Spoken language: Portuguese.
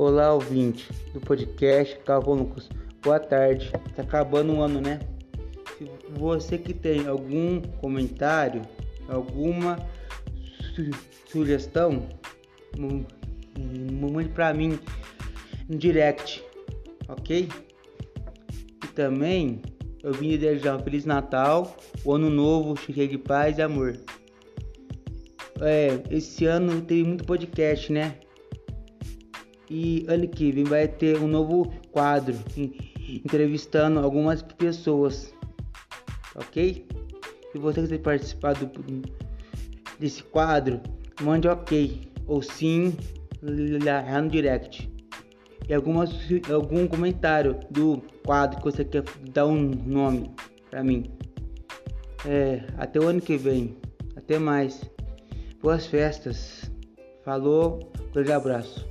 Olá, ouvinte do podcast Cavônicos. Boa tarde. Tá acabando o ano, né? Se você que tem algum comentário, alguma su sugestão, mande para mim no direct, ok? E também eu vim desejar um Feliz Natal, o Ano Novo cheio de paz e amor. É, esse ano tem muito podcast, né? E ano que vem vai ter um novo quadro entrevistando algumas pessoas, ok? Se você quiser participar do, desse quadro, mande ok ou sim lá no direct. E algumas, algum comentário do quadro que você quer dar um nome para mim. É, até o ano que vem. Até mais. Boas festas. Falou, grande abraço.